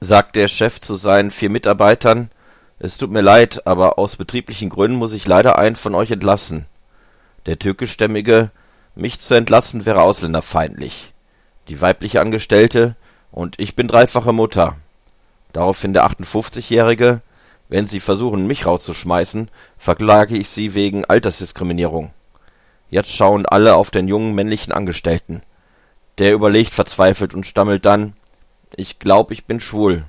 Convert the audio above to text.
sagt der Chef zu seinen vier Mitarbeitern, es tut mir leid, aber aus betrieblichen Gründen muss ich leider einen von euch entlassen. Der türkischstämmige, mich zu entlassen wäre ausländerfeindlich. Die weibliche Angestellte, und ich bin dreifache Mutter. Daraufhin der 58-Jährige, wenn Sie versuchen, mich rauszuschmeißen, verklage ich Sie wegen Altersdiskriminierung. Jetzt schauen alle auf den jungen männlichen Angestellten. Der überlegt verzweifelt und stammelt dann, ich glaub, ich bin schwul.